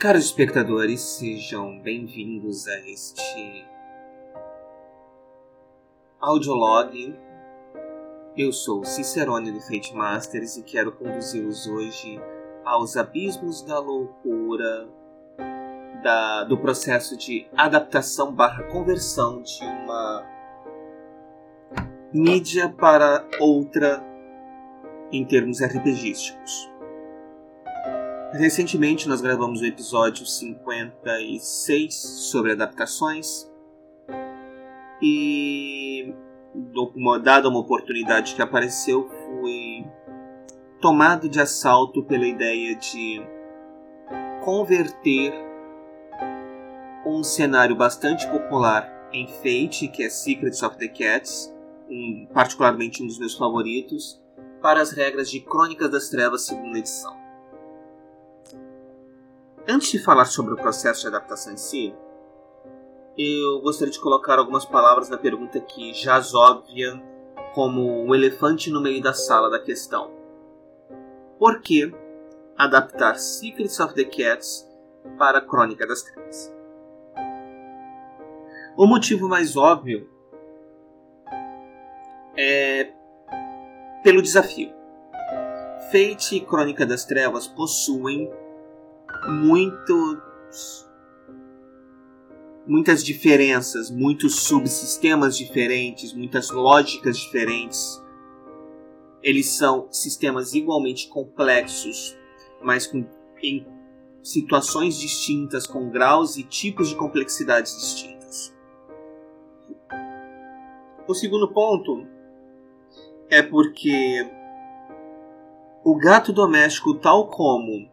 Caros espectadores, sejam bem-vindos a este audiolog. Eu sou Cicerone do Fate Masters e quero conduzi-los hoje aos abismos da loucura da, do processo de adaptação barra conversão de uma mídia para outra em termos RPGísticos. Recentemente nós gravamos o episódio 56 sobre adaptações e dada uma oportunidade que apareceu fui tomado de assalto pela ideia de converter um cenário bastante popular em Fate, que é Secrets of the Cats, um, particularmente um dos meus favoritos, para as regras de Crônicas das Trevas segunda edição. Antes de falar sobre o processo de adaptação em si, eu gostaria de colocar algumas palavras na pergunta que jaz óbvia como um elefante no meio da sala da questão. Por que adaptar Secrets of the Cats para a Crônica das Trevas? O motivo mais óbvio é pelo desafio. Fate e Crônica das Trevas possuem muitos muitas diferenças, muitos subsistemas diferentes, muitas lógicas diferentes. Eles são sistemas igualmente complexos, mas com, em situações distintas, com graus e tipos de complexidades distintos. O segundo ponto é porque o gato doméstico, tal como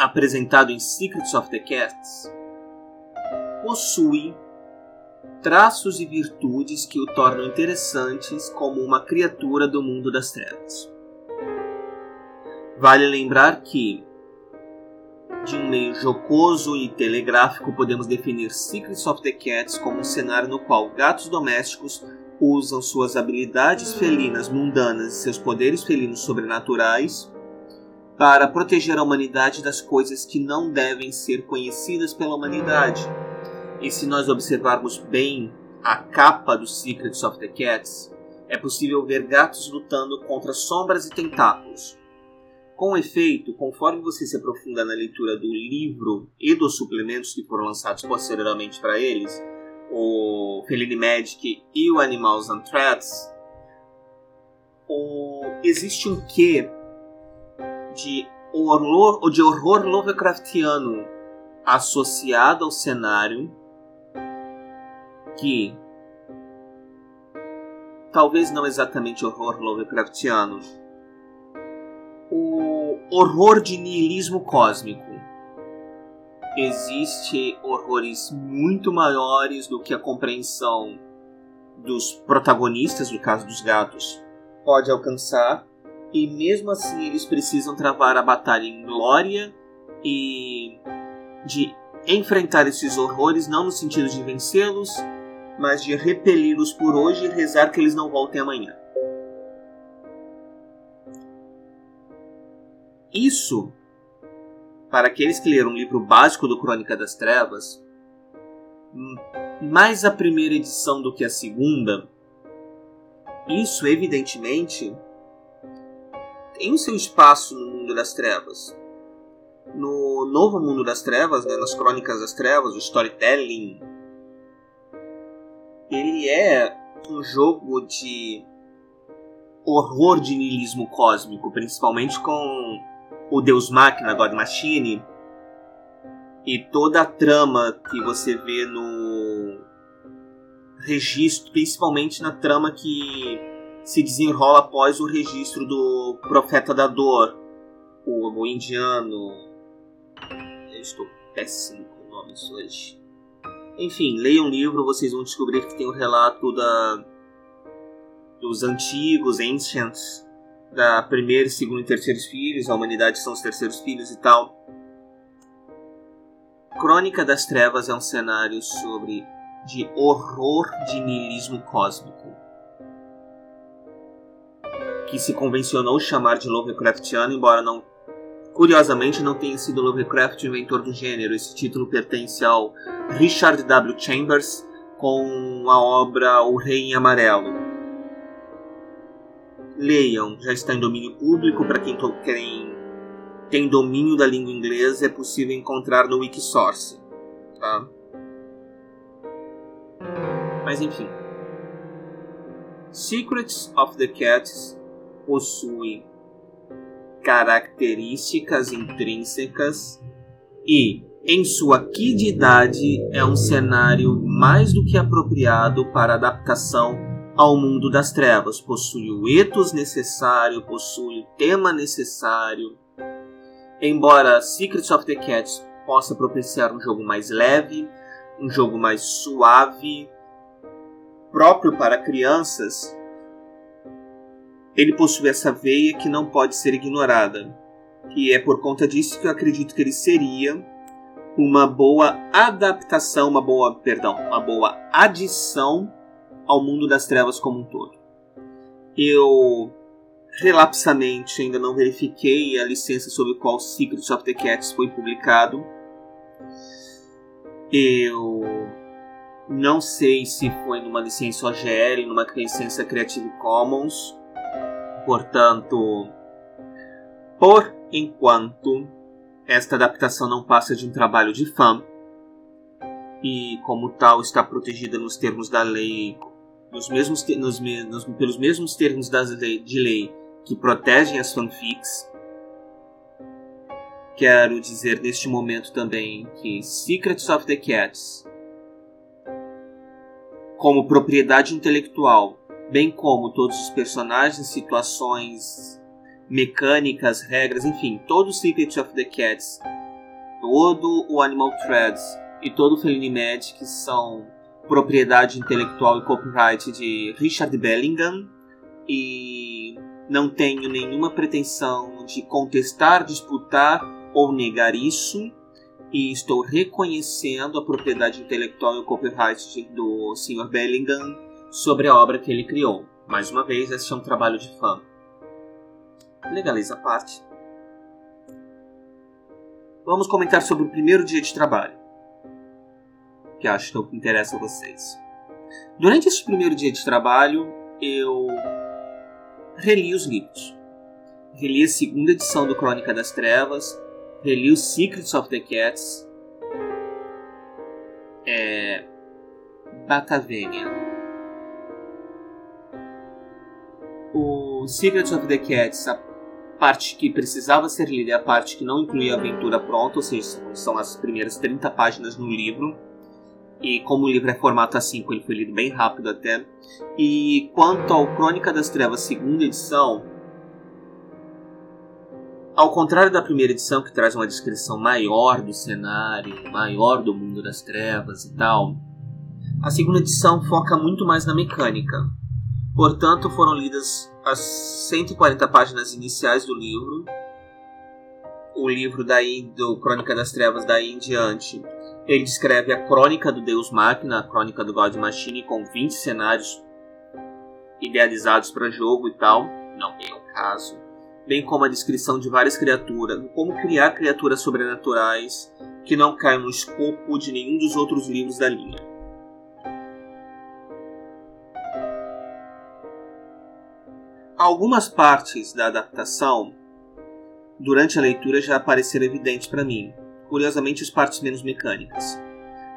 apresentado em Secrets of the Cats, possui traços e virtudes que o tornam interessantes como uma criatura do mundo das trevas. Vale lembrar que, de um meio jocoso e telegráfico, podemos definir Secrets of the Cats como um cenário no qual gatos domésticos usam suas habilidades felinas mundanas e seus poderes felinos sobrenaturais para proteger a humanidade das coisas que não devem ser conhecidas pela humanidade. E se nós observarmos bem a capa do Secrets of the Cats, é possível ver gatos lutando contra sombras e tentáculos. Com efeito, conforme você se aprofunda na leitura do livro e dos suplementos que foram lançados posteriormente para eles, o Feline Magic e o Animals and Threads, o... existe um quê de horror, de horror Lovecraftiano associado ao cenário que talvez não exatamente horror Lovecraftiano, o horror de niilismo cósmico. Existe horrores muito maiores do que a compreensão dos protagonistas, no caso dos gatos, pode alcançar e mesmo assim eles precisam travar a batalha em glória e de enfrentar esses horrores não no sentido de vencê-los, mas de repeli-los por hoje e rezar que eles não voltem amanhã. Isso, para aqueles que leram o livro básico do Crônica das Trevas, mais a primeira edição do que a segunda, isso evidentemente tem o seu espaço no mundo das trevas. No novo mundo das trevas, né, nas crônicas das trevas, o storytelling, ele é um jogo de horror de niilismo cósmico, principalmente com o Deus Máquina, God Machine, e toda a trama que você vê no registro, principalmente na trama que se desenrola após o registro do Profeta da Dor, o, o indiano. Eu estou péssimo com nomes hoje. Enfim, leiam o livro, vocês vão descobrir que tem o um relato da, dos antigos, ancients, da primeira, segunda e terceiros filhos, a humanidade são os terceiros filhos e tal. Crônica das Trevas é um cenário sobre de horror de niilismo cósmico que se convencionou chamar de Lovecraftiano, embora não Curiosamente, não tem sido Lovecraft o inventor do gênero. Esse título pertence ao Richard W. Chambers com a obra O Rei em Amarelo. Leiam, já está em domínio público para quem, quem tem domínio da língua inglesa, é possível encontrar no Wikisource. Tá? Mas enfim. Secrets of the Cats possui características intrínsecas e, em sua quididade, é um cenário mais do que apropriado para adaptação ao mundo das trevas. Possui o ethos necessário, possui o tema necessário. Embora Secrets of the Cats possa propiciar um jogo mais leve, um jogo mais suave, próprio para crianças, ele possui essa veia que não pode ser ignorada. E é por conta disso que eu acredito que ele seria uma boa adaptação, uma boa, perdão, uma boa adição ao mundo das trevas como um todo. Eu relapsamente ainda não verifiquei a licença sobre qual Secrets of the Cats foi publicado. Eu não sei se foi numa licença OGL, numa licença Creative Commons Portanto, por enquanto, esta adaptação não passa de um trabalho de fã e, como tal, está protegida nos termos da lei, nos mesmos, nos, nos, pelos mesmos termos das lei, de lei que protegem as fanfics. Quero dizer neste momento também que Secrets of the Cats, como propriedade intelectual bem como todos os personagens, situações mecânicas, regras, enfim, todo o Secret of the Cats, todo o Animal Threads e todo o Feline Magic são propriedade intelectual e copyright de Richard Bellingham e não tenho nenhuma pretensão de contestar, disputar ou negar isso e estou reconhecendo a propriedade intelectual e o copyright do Sr. Bellingham sobre a obra que ele criou. Mais uma vez, este é um trabalho de fã. Legaliza a parte. Vamos comentar sobre o primeiro dia de trabalho, que acho que interessa a vocês. Durante esse primeiro dia de trabalho, eu reli os livros. Reli a segunda edição do Crônica das Trevas, reli os Secrets of the Cats, é, Batavenia, o Secrets of the Cats, a parte que precisava ser lida é a parte que não incluía a aventura pronta, ou seja, são as primeiras 30 páginas no livro. E como o livro é formato A5, ele foi lido bem rápido até. E quanto ao Crônica das Trevas, segunda edição, ao contrário da primeira edição, que traz uma descrição maior do cenário, maior do mundo das trevas e tal, a segunda edição foca muito mais na mecânica. Portanto, foram lidas as 140 páginas iniciais do livro. O livro daí do Crônica das Trevas daí em diante, ele descreve a crônica do Deus Máquina, a crônica do God Machine com 20 cenários idealizados para jogo e tal, não é o caso, bem como a descrição de várias criaturas, como criar criaturas sobrenaturais que não caem no escopo de nenhum dos outros livros da linha. Algumas partes da adaptação, durante a leitura, já apareceram evidentes para mim. Curiosamente, as partes menos mecânicas.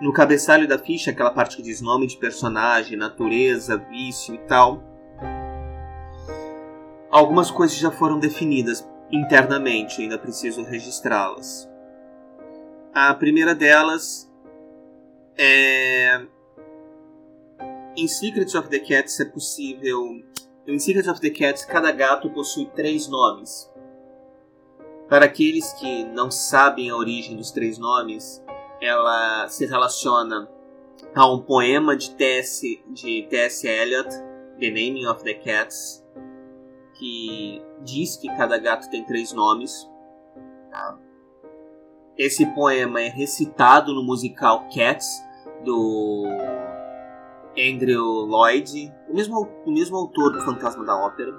No cabeçalho da ficha, aquela parte que diz nome de personagem, natureza, vício e tal, algumas coisas já foram definidas internamente, ainda preciso registrá-las. A primeira delas é. Em Secrets of the Cats é possível em Secret of the Cats, cada gato possui três nomes. Para aqueles que não sabem a origem dos três nomes, ela se relaciona a um poema de T.S. de T.S. Eliot, The Naming of the Cats, que diz que cada gato tem três nomes. Tá? Esse poema é recitado no musical Cats do Andrew Lloyd, o mesmo, o mesmo autor do Fantasma da Ópera.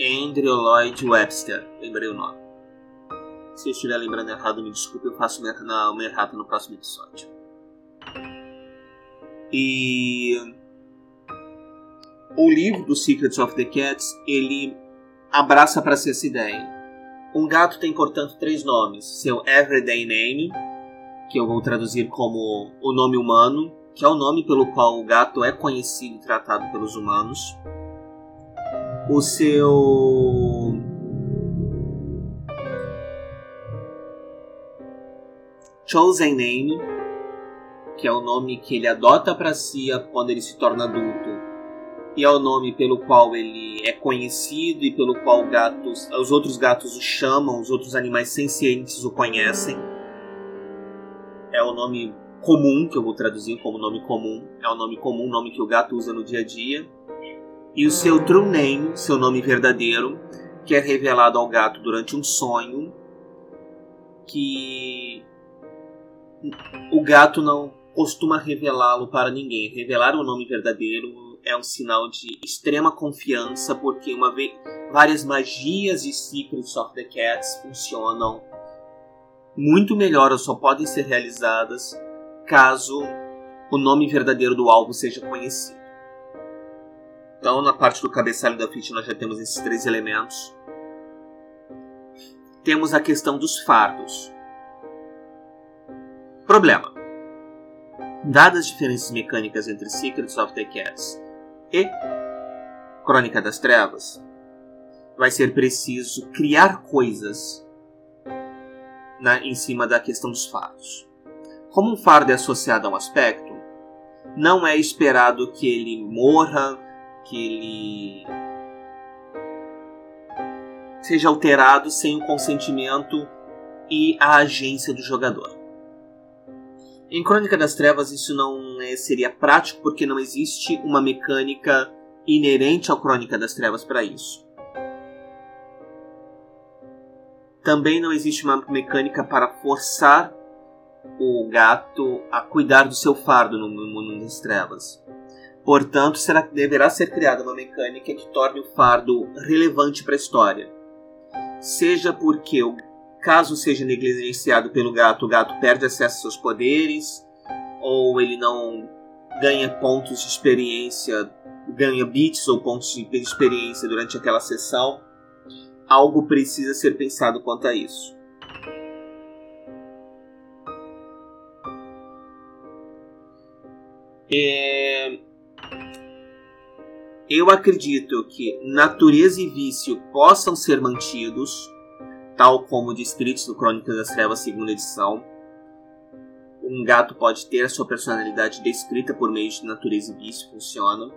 Andrew Lloyd Webster, lembrei o nome. Se eu estiver lembrando errado, me desculpe, eu faço uma errata no próximo episódio. E o livro do Secrets of the Cats, ele abraça para si essa ideia. Um gato tem, portanto, três nomes: seu everyday name, que eu vou traduzir como o nome humano, que é o nome pelo qual o gato é conhecido e tratado pelos humanos. O seu chosen name, que é o nome que ele adota para si quando ele se torna adulto, e é o nome pelo qual ele é conhecido e pelo qual gatos, os outros gatos o chamam, os outros animais sencientes o conhecem. É o nome comum, que eu vou traduzir como nome comum, é o nome comum, nome que o gato usa no dia a dia. E o seu true name, seu nome verdadeiro, que é revelado ao gato durante um sonho, que o gato não costuma revelá-lo para ninguém. Revelar o nome verdadeiro é um sinal de extrema confiança, porque uma vez várias magias e Secrets of the Cats funcionam muito melhor ou só podem ser realizadas caso o nome verdadeiro do alvo seja conhecido. Então, na parte do cabeçalho da ficha, nós já temos esses três elementos. Temos a questão dos fardos. Problema. Dadas as diferenças mecânicas entre Secrets of the Cats e Crônica das Trevas, vai ser preciso criar coisas na, em cima da questão dos fardos. Como um fardo é associado a um aspecto, não é esperado que ele morra, que ele seja alterado sem o consentimento e a agência do jogador. Em Crônica das Trevas isso não é, seria prático porque não existe uma mecânica inerente ao Crônica das Trevas para isso. Também não existe uma mecânica para forçar o gato a cuidar do seu fardo no mundo das trevas. Portanto, será, deverá ser criada uma mecânica que torne o fardo relevante para a história. Seja porque o Caso seja negligenciado pelo gato, o gato perde acesso aos seus poderes, ou ele não ganha pontos de experiência, ganha bits ou pontos de experiência durante aquela sessão. Algo precisa ser pensado quanto a isso. É... Eu acredito que natureza e vício possam ser mantidos tal como descritos no Crônicas das Trevas, segunda edição. Um gato pode ter a sua personalidade descrita por meio de natureza e vício, funciona.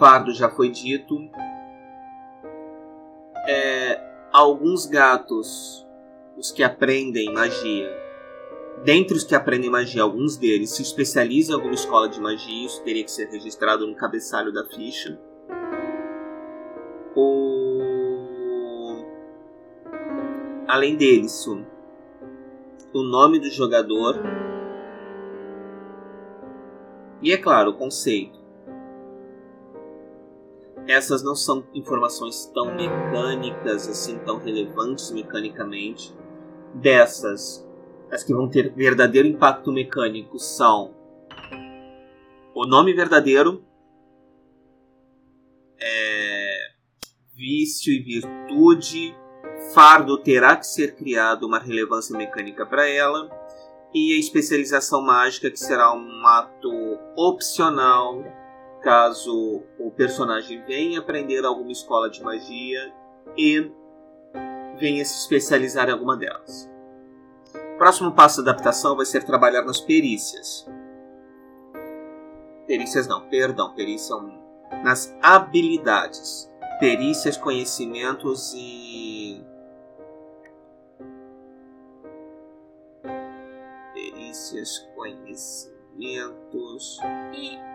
Fardo já foi dito. É, alguns gatos, os que aprendem magia, dentre os que aprendem magia, alguns deles se especializam em alguma escola de magia, isso teria que ser registrado no cabeçalho da ficha. Além disso, o nome do jogador e, é claro, o conceito. Essas não são informações tão mecânicas, assim, tão relevantes mecanicamente. Dessas, as que vão ter verdadeiro impacto mecânico são o nome verdadeiro, é, vício e virtude, fardo terá que ser criado uma relevância mecânica para ela, e a especialização mágica, que será um ato opcional caso o personagem venha aprender alguma escola de magia e venha se especializar em alguma delas. O próximo passo da adaptação vai ser trabalhar nas perícias. Perícias não, perdão, perícias nas habilidades. Perícias, conhecimentos e experiências, conhecimentos e.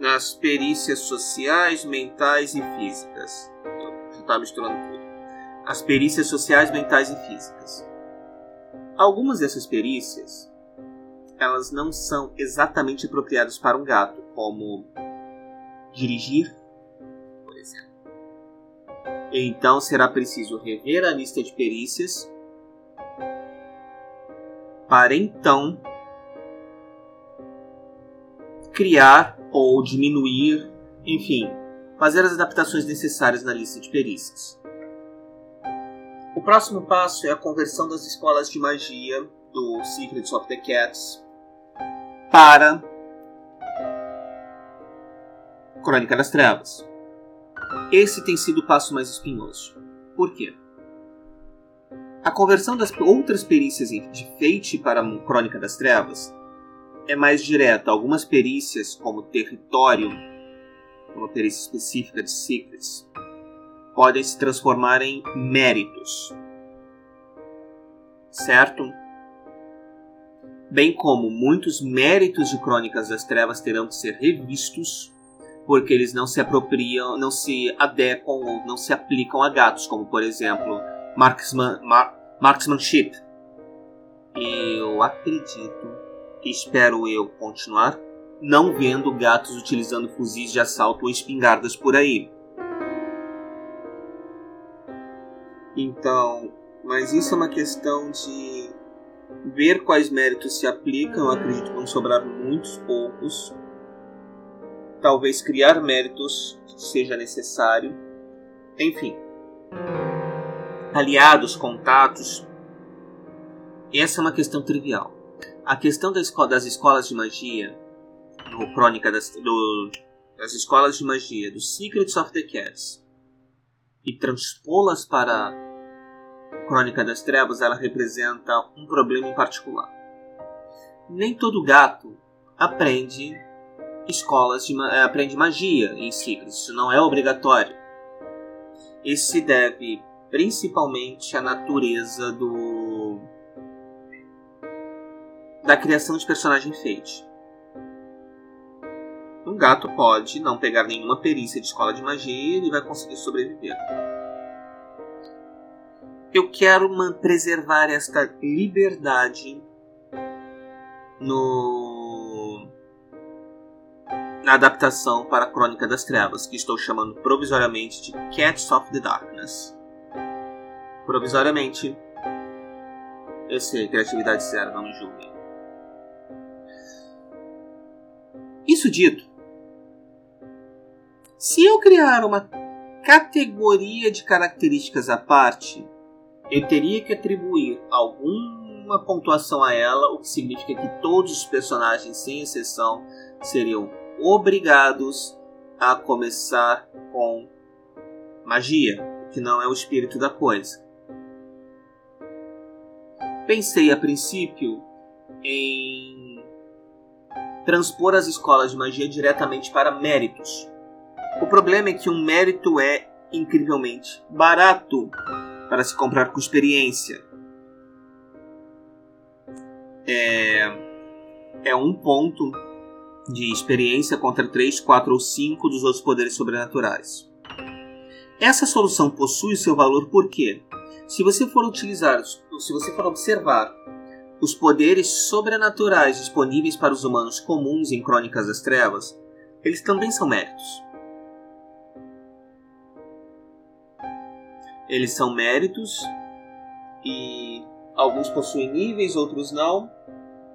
Nas perícias sociais, mentais e físicas. Já está misturando tudo. As perícias sociais, mentais e físicas. Algumas dessas perícias elas não são exatamente apropriadas para um gato, como dirigir Então será preciso rever a lista de perícias para então criar ou diminuir, enfim, fazer as adaptações necessárias na lista de perícias. O próximo passo é a conversão das escolas de magia do Secrets of the Cats para Crônica das Trevas. Esse tem sido o passo mais espinhoso. Por quê? A conversão das outras perícias de Fate para Crônica das Trevas é mais direta. Algumas perícias, como território, uma perícia específica de Secrets, podem se transformar em méritos. Certo? Bem como muitos méritos de Crônicas das Trevas terão que ser revistos, porque eles não se apropriam, não se adequam ou não se aplicam a gatos, como por exemplo marksman, mar, marksmanship. Eu acredito espero eu continuar, não vendo gatos utilizando fuzis de assalto ou espingardas por aí. Então, mas isso é uma questão de ver quais méritos se aplicam. Eu acredito que vão sobrar muitos poucos. Talvez criar méritos seja necessário. Enfim. Aliados, contatos. Essa é uma questão trivial a questão da escola, das escolas de magia, no Crônica das, do, das escolas de magia, do Secrets of the Cats, e transpô-las para Crônica das Trevas, ela representa um problema em particular. Nem todo gato aprende escolas de eh, aprende magia em Secrets, isso não é obrigatório. Isso se deve principalmente à natureza do da criação de personagem Fate. Um gato pode não pegar nenhuma perícia de escola de magia e vai conseguir sobreviver. Eu quero preservar esta liberdade no na adaptação para a Crônica das Trevas, que estou chamando provisoriamente de Cats of the Darkness. Provisoriamente, eu sei, criatividade zero, não me julguem. Isso dito, se eu criar uma categoria de características à parte, eu teria que atribuir alguma pontuação a ela, o que significa que todos os personagens, sem exceção, seriam obrigados a começar com magia, que não é o espírito da coisa. Pensei a princípio em transpor as escolas de magia diretamente para méritos. O problema é que um mérito é incrivelmente barato para se comprar com experiência. É, é um ponto de experiência contra 3, 4 ou 5 dos outros poderes sobrenaturais. Essa solução possui seu valor porque, se você for utilizar, se você for observar os poderes sobrenaturais disponíveis para os humanos comuns em Crônicas das Trevas, eles também são méritos. Eles são méritos e alguns possuem níveis, outros não.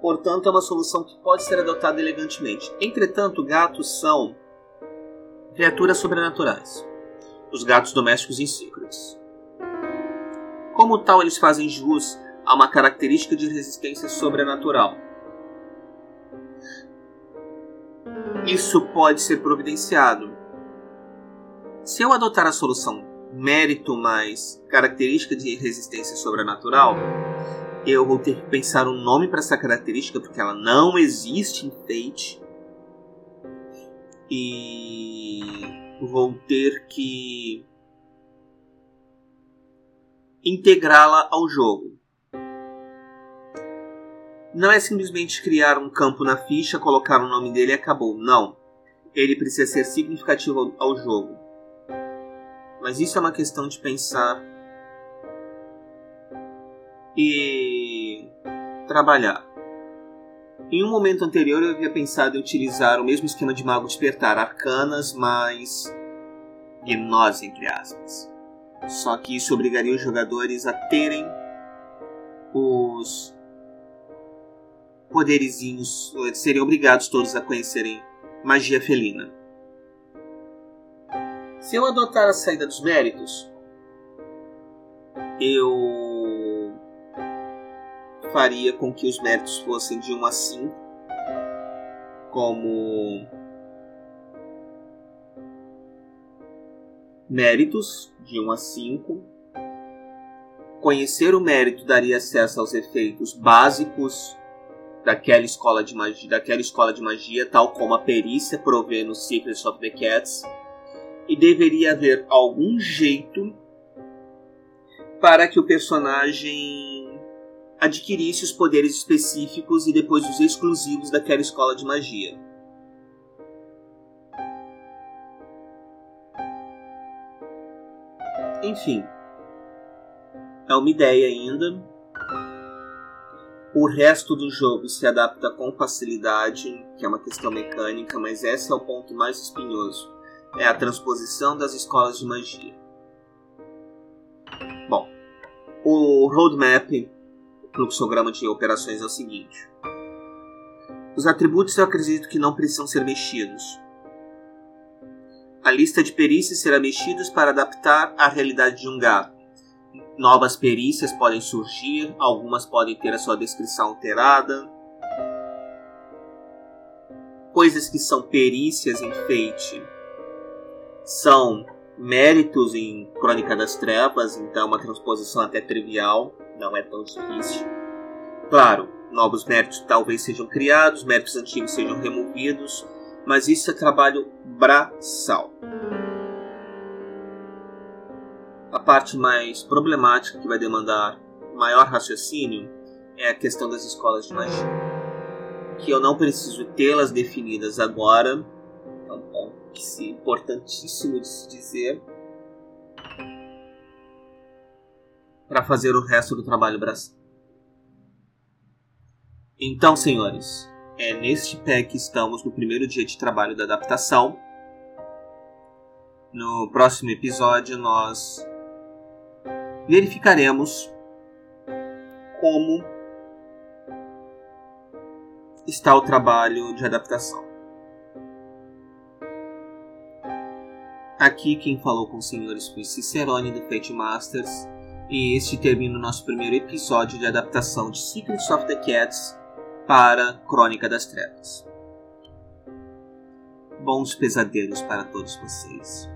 Portanto, é uma solução que pode ser adotada elegantemente. Entretanto, gatos são criaturas sobrenaturais. Os gatos domésticos em Secrets. Como tal, eles fazem jus a uma característica de resistência sobrenatural. Isso pode ser providenciado. Se eu adotar a solução mérito mais característica de resistência sobrenatural, eu vou ter que pensar um nome para essa característica porque ela não existe em Fate. E vou ter que integrá-la ao jogo não é simplesmente criar um campo na ficha, colocar o nome dele e acabou. Não. Ele precisa ser significativo ao jogo. Mas isso é uma questão de pensar e trabalhar. Em um momento anterior eu havia pensado em utilizar o mesmo esquema de mago despertar, arcanas mais gnose, entre aspas. Só que isso obrigaria os jogadores a terem os poderizinhos, seriam obrigados todos a conhecerem magia felina. Se eu adotar a saída dos méritos, eu faria com que os méritos fossem de 1 a 5, como méritos de 1 a 5. Conhecer o mérito daria acesso aos efeitos básicos daquela escola de magia, daquela escola de magia, tal como a perícia provê no Secrets of the Cats, e deveria haver algum jeito para que o personagem adquirisse os poderes específicos e depois os exclusivos daquela escola de magia. Enfim, é uma ideia ainda. O resto do jogo se adapta com facilidade, que é uma questão mecânica, mas esse é o ponto mais espinhoso. É a transposição das escolas de magia. Bom, o roadmap, o fluxograma de operações é o seguinte. Os atributos eu acredito que não precisam ser mexidos. A lista de perícias será mexida para adaptar à realidade de um gato. Novas perícias podem surgir, algumas podem ter a sua descrição alterada. Coisas que são perícias em feite são méritos em Crônica das Trevas, então uma transposição até trivial, não é tão difícil. Claro, novos méritos talvez sejam criados, méritos antigos sejam removidos, mas isso é trabalho braçal. Parte mais problemática que vai demandar maior raciocínio é a questão das escolas de magia. Que eu não preciso tê-las definidas agora, é um ponto importantíssimo de se dizer, para fazer o resto do trabalho braçal. Então, senhores, é neste pé que estamos no primeiro dia de trabalho da adaptação. No próximo episódio, nós verificaremos como está o trabalho de adaptação. Aqui quem falou com os senhores foi Cicerone do Fate Masters, e este termina o nosso primeiro episódio de adaptação de Secrets of the Cats para Crônica das Trevas. Bons pesadelos para todos vocês.